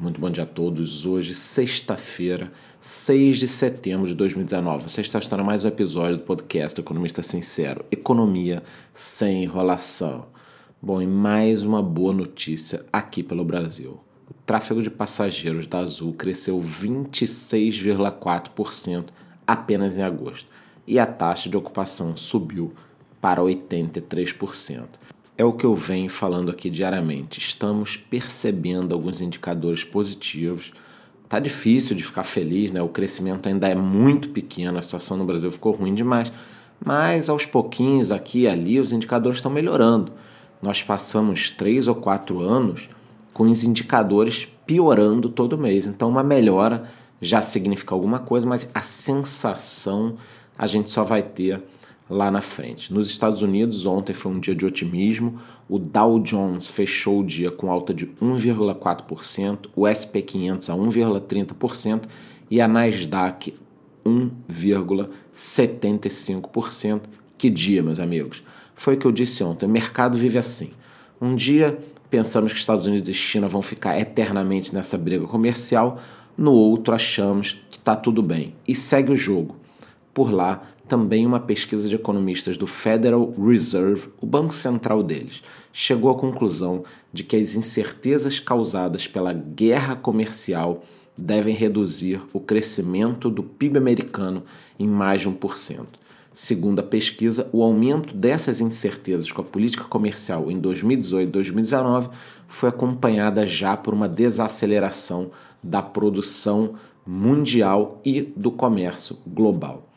Muito bom dia a todos. Hoje, sexta-feira, 6 de setembro de 2019. Você está assistindo mais um episódio do podcast Economista Sincero. Economia sem enrolação. Bom, e mais uma boa notícia aqui pelo Brasil. O tráfego de passageiros da Azul cresceu 26,4% apenas em agosto. E a taxa de ocupação subiu para 83% é o que eu venho falando aqui diariamente. Estamos percebendo alguns indicadores positivos. Tá difícil de ficar feliz, né? O crescimento ainda é muito pequeno, a situação no Brasil ficou ruim demais. Mas aos pouquinhos, aqui e ali, os indicadores estão melhorando. Nós passamos três ou quatro anos com os indicadores piorando todo mês. Então, uma melhora já significa alguma coisa, mas a sensação a gente só vai ter lá na frente. Nos Estados Unidos, ontem foi um dia de otimismo. O Dow Jones fechou o dia com alta de 1,4%, o SP 500 a 1,30% e a Nasdaq 1,75%. Que dia, meus amigos. Foi o que eu disse ontem, o mercado vive assim. Um dia pensamos que Estados Unidos e China vão ficar eternamente nessa briga comercial, no outro achamos que está tudo bem e segue o jogo. Por lá, também uma pesquisa de economistas do Federal Reserve, o banco central deles, chegou à conclusão de que as incertezas causadas pela guerra comercial devem reduzir o crescimento do PIB americano em mais de 1%. Segundo a pesquisa, o aumento dessas incertezas com a política comercial em 2018 e 2019 foi acompanhada já por uma desaceleração da produção mundial e do comércio global.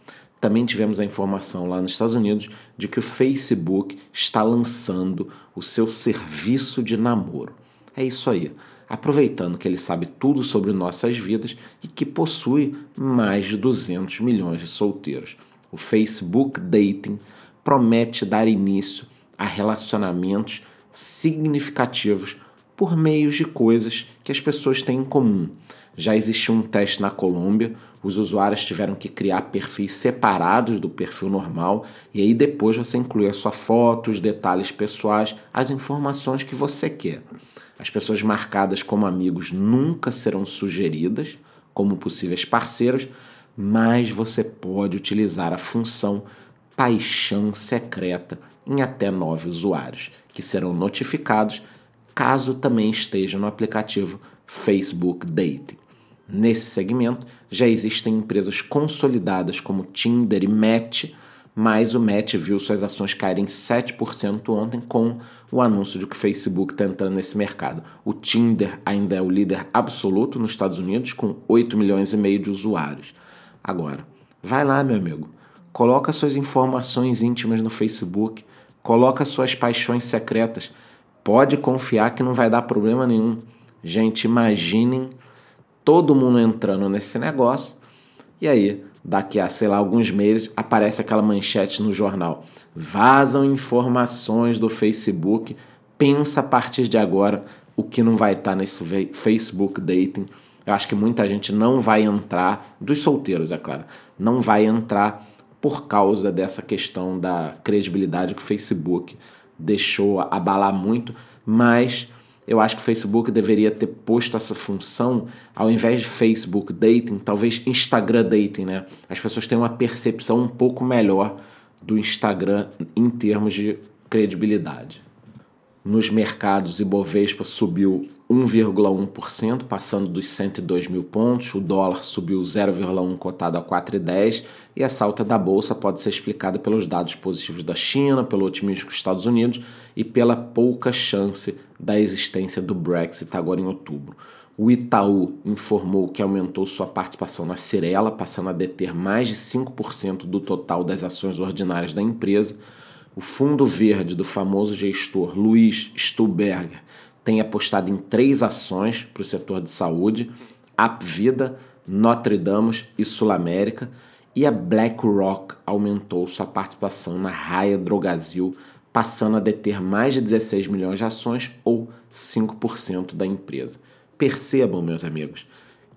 Também tivemos a informação lá nos Estados Unidos de que o Facebook está lançando o seu serviço de namoro. É isso aí. Aproveitando que ele sabe tudo sobre nossas vidas e que possui mais de 200 milhões de solteiros. O Facebook Dating promete dar início a relacionamentos significativos por meio de coisas que as pessoas têm em comum. Já existiu um teste na Colômbia os usuários tiveram que criar perfis separados do perfil normal e aí depois você inclui a sua foto, os detalhes pessoais, as informações que você quer. As pessoas marcadas como amigos nunca serão sugeridas como possíveis parceiros, mas você pode utilizar a função paixão secreta em até nove usuários, que serão notificados caso também estejam no aplicativo Facebook Dating. Nesse segmento já existem empresas consolidadas como Tinder e Match, mas o Match viu suas ações caírem 7% ontem com o anúncio de que o Facebook está entrando nesse mercado. O Tinder ainda é o líder absoluto nos Estados Unidos, com 8 milhões e meio de usuários. Agora, vai lá, meu amigo, coloca suas informações íntimas no Facebook, coloca suas paixões secretas. Pode confiar que não vai dar problema nenhum. Gente, imaginem todo mundo entrando nesse negócio. E aí, daqui a, sei lá, alguns meses, aparece aquela manchete no jornal. Vazam informações do Facebook. Pensa a partir de agora o que não vai estar nesse Facebook Dating. Eu acho que muita gente não vai entrar, dos solteiros, é claro, não vai entrar por causa dessa questão da credibilidade que o Facebook deixou abalar muito, mas eu acho que o Facebook deveria ter posto essa função ao invés de Facebook Dating, talvez Instagram Dating, né? As pessoas têm uma percepção um pouco melhor do Instagram em termos de credibilidade. Nos mercados, Ibovespa subiu 1,1%, passando dos 102 mil pontos. O dólar subiu 0,1%, cotado a 4,10%. E essa alta da bolsa pode ser explicada pelos dados positivos da China, pelo otimismo dos Estados Unidos e pela pouca chance da existência do Brexit agora em outubro. O Itaú informou que aumentou sua participação na Cirela, passando a deter mais de 5% do total das ações ordinárias da empresa. O Fundo Verde do famoso gestor Luiz Stuberger tem apostado em três ações para o setor de saúde: Apvida, Notre Dame e Sul América, e a BlackRock aumentou sua participação na Raia Drogasil, passando a deter mais de 16 milhões de ações ou 5% da empresa. Percebam, meus amigos,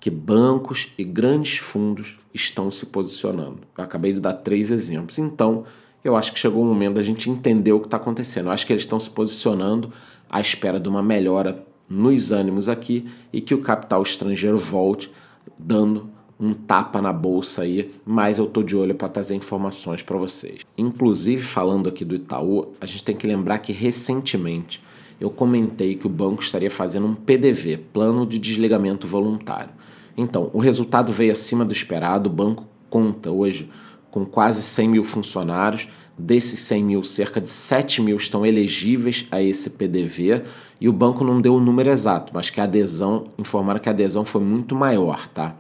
que bancos e grandes fundos estão se posicionando. Eu acabei de dar três exemplos. Então, eu acho que chegou o momento da gente entender o que está acontecendo. Eu acho que eles estão se posicionando à espera de uma melhora nos ânimos aqui e que o capital estrangeiro volte dando um tapa na bolsa aí, mas eu tô de olho para trazer informações para vocês. Inclusive, falando aqui do Itaú, a gente tem que lembrar que recentemente eu comentei que o banco estaria fazendo um PDV, Plano de Desligamento Voluntário. Então, o resultado veio acima do esperado, o banco conta hoje com quase 100 mil funcionários, desses 100 mil, cerca de 7 mil estão elegíveis a esse PDV e o banco não deu o número exato, mas que a adesão, informaram que a adesão foi muito maior, tá?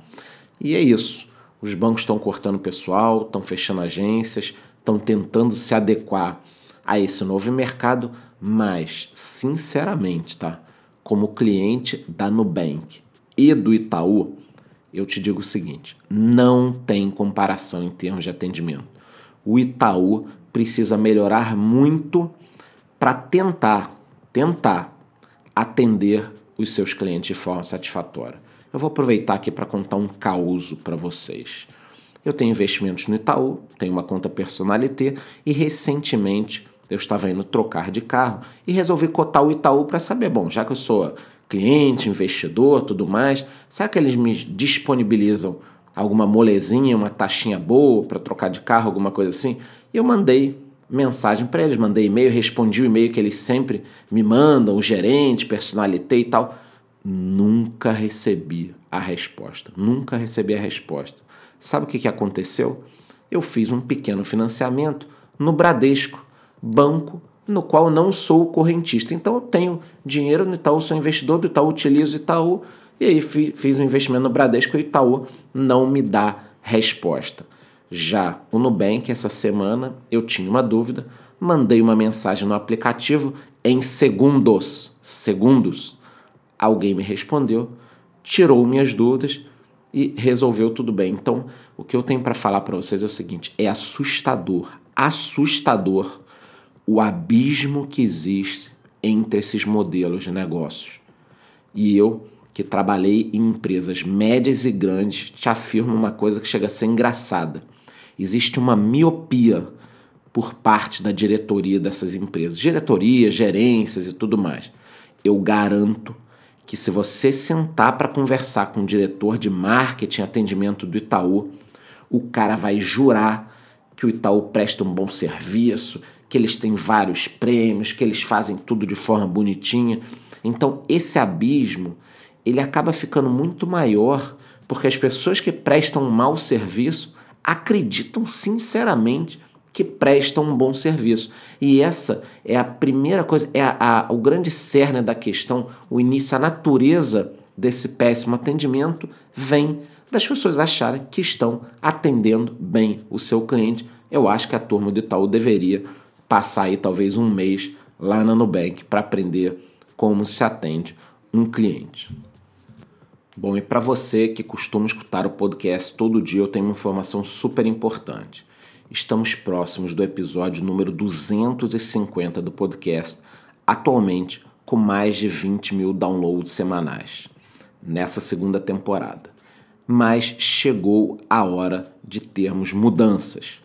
E é isso. Os bancos estão cortando pessoal, estão fechando agências, estão tentando se adequar a esse novo mercado, mas, sinceramente, tá? Como cliente da Nubank e do Itaú, eu te digo o seguinte: não tem comparação em termos de atendimento. O Itaú precisa melhorar muito para tentar, tentar atender os seus clientes de forma satisfatória. Eu vou aproveitar aqui para contar um causo para vocês. Eu tenho investimentos no Itaú, tenho uma conta Personalité e recentemente eu estava indo trocar de carro e resolvi cotar o Itaú para saber, bom, já que eu sou cliente, investidor, tudo mais, será que eles me disponibilizam alguma molezinha, uma taxinha boa para trocar de carro, alguma coisa assim? E eu mandei mensagem para eles, mandei e-mail, respondi o e-mail que eles sempre me mandam, o gerente, personalité e tal. Nunca recebi a resposta. Nunca recebi a resposta. Sabe o que, que aconteceu? Eu fiz um pequeno financiamento no Bradesco, banco no qual não sou correntista. Então eu tenho dinheiro no Itaú, sou investidor do Itaú, utilizo Itaú, e aí fiz um investimento no Bradesco e o Itaú não me dá resposta. Já o Nubank, essa semana, eu tinha uma dúvida, mandei uma mensagem no aplicativo em segundos. Segundos alguém me respondeu, tirou minhas dúvidas e resolveu tudo bem. Então, o que eu tenho para falar para vocês é o seguinte: é assustador, assustador o abismo que existe entre esses modelos de negócios. E eu, que trabalhei em empresas médias e grandes, te afirmo uma coisa que chega a ser engraçada. Existe uma miopia por parte da diretoria dessas empresas, diretoria, gerências e tudo mais. Eu garanto que se você sentar para conversar com o diretor de marketing e atendimento do Itaú, o cara vai jurar que o Itaú presta um bom serviço, que eles têm vários prêmios, que eles fazem tudo de forma bonitinha. Então, esse abismo, ele acaba ficando muito maior porque as pessoas que prestam um mau serviço acreditam sinceramente que prestam um bom serviço. E essa é a primeira coisa, é a, a, o grande cerne da questão, o início, a natureza desse péssimo atendimento vem das pessoas acharem que estão atendendo bem o seu cliente. Eu acho que a turma do Itaú deveria passar aí talvez um mês lá na Nubank para aprender como se atende um cliente. Bom, e para você que costuma escutar o podcast todo dia, eu tenho uma informação super importante. Estamos próximos do episódio número 250 do podcast, atualmente com mais de 20 mil downloads semanais, nessa segunda temporada. Mas chegou a hora de termos mudanças.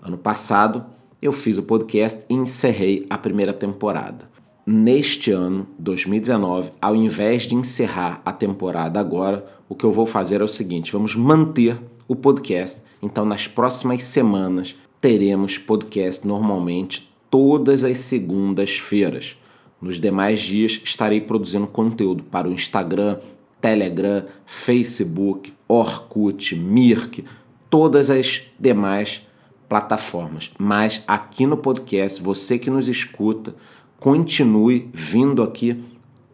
Ano passado, eu fiz o podcast e encerrei a primeira temporada. Neste ano, 2019, ao invés de encerrar a temporada agora, o que eu vou fazer é o seguinte: vamos manter o podcast então, nas próximas semanas, teremos podcast normalmente todas as segundas-feiras. Nos demais dias, estarei produzindo conteúdo para o Instagram, Telegram, Facebook, Orkut, Mirk, todas as demais plataformas. Mas aqui no podcast, você que nos escuta, continue vindo aqui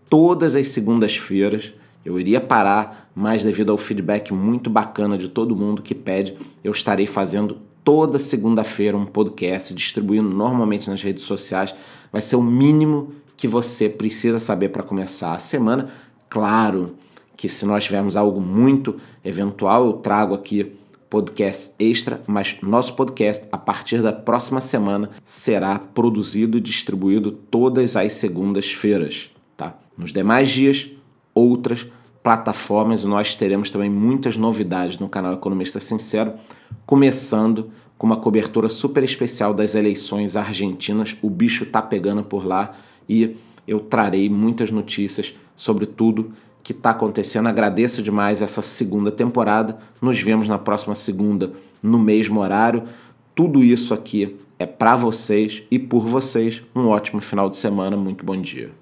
todas as segundas-feiras eu iria parar, mas devido ao feedback muito bacana de todo mundo que pede, eu estarei fazendo toda segunda-feira um podcast, distribuindo normalmente nas redes sociais. Vai ser o mínimo que você precisa saber para começar a semana. Claro que se nós tivermos algo muito eventual, eu trago aqui podcast extra, mas nosso podcast a partir da próxima semana será produzido e distribuído todas as segundas-feiras, tá? Nos demais dias outras plataformas. Nós teremos também muitas novidades no canal Economista Sincero, começando com uma cobertura super especial das eleições argentinas. O bicho tá pegando por lá e eu trarei muitas notícias sobre tudo que está acontecendo. Agradeço demais essa segunda temporada. Nos vemos na próxima segunda, no mesmo horário. Tudo isso aqui é para vocês e por vocês. Um ótimo final de semana. Muito bom dia.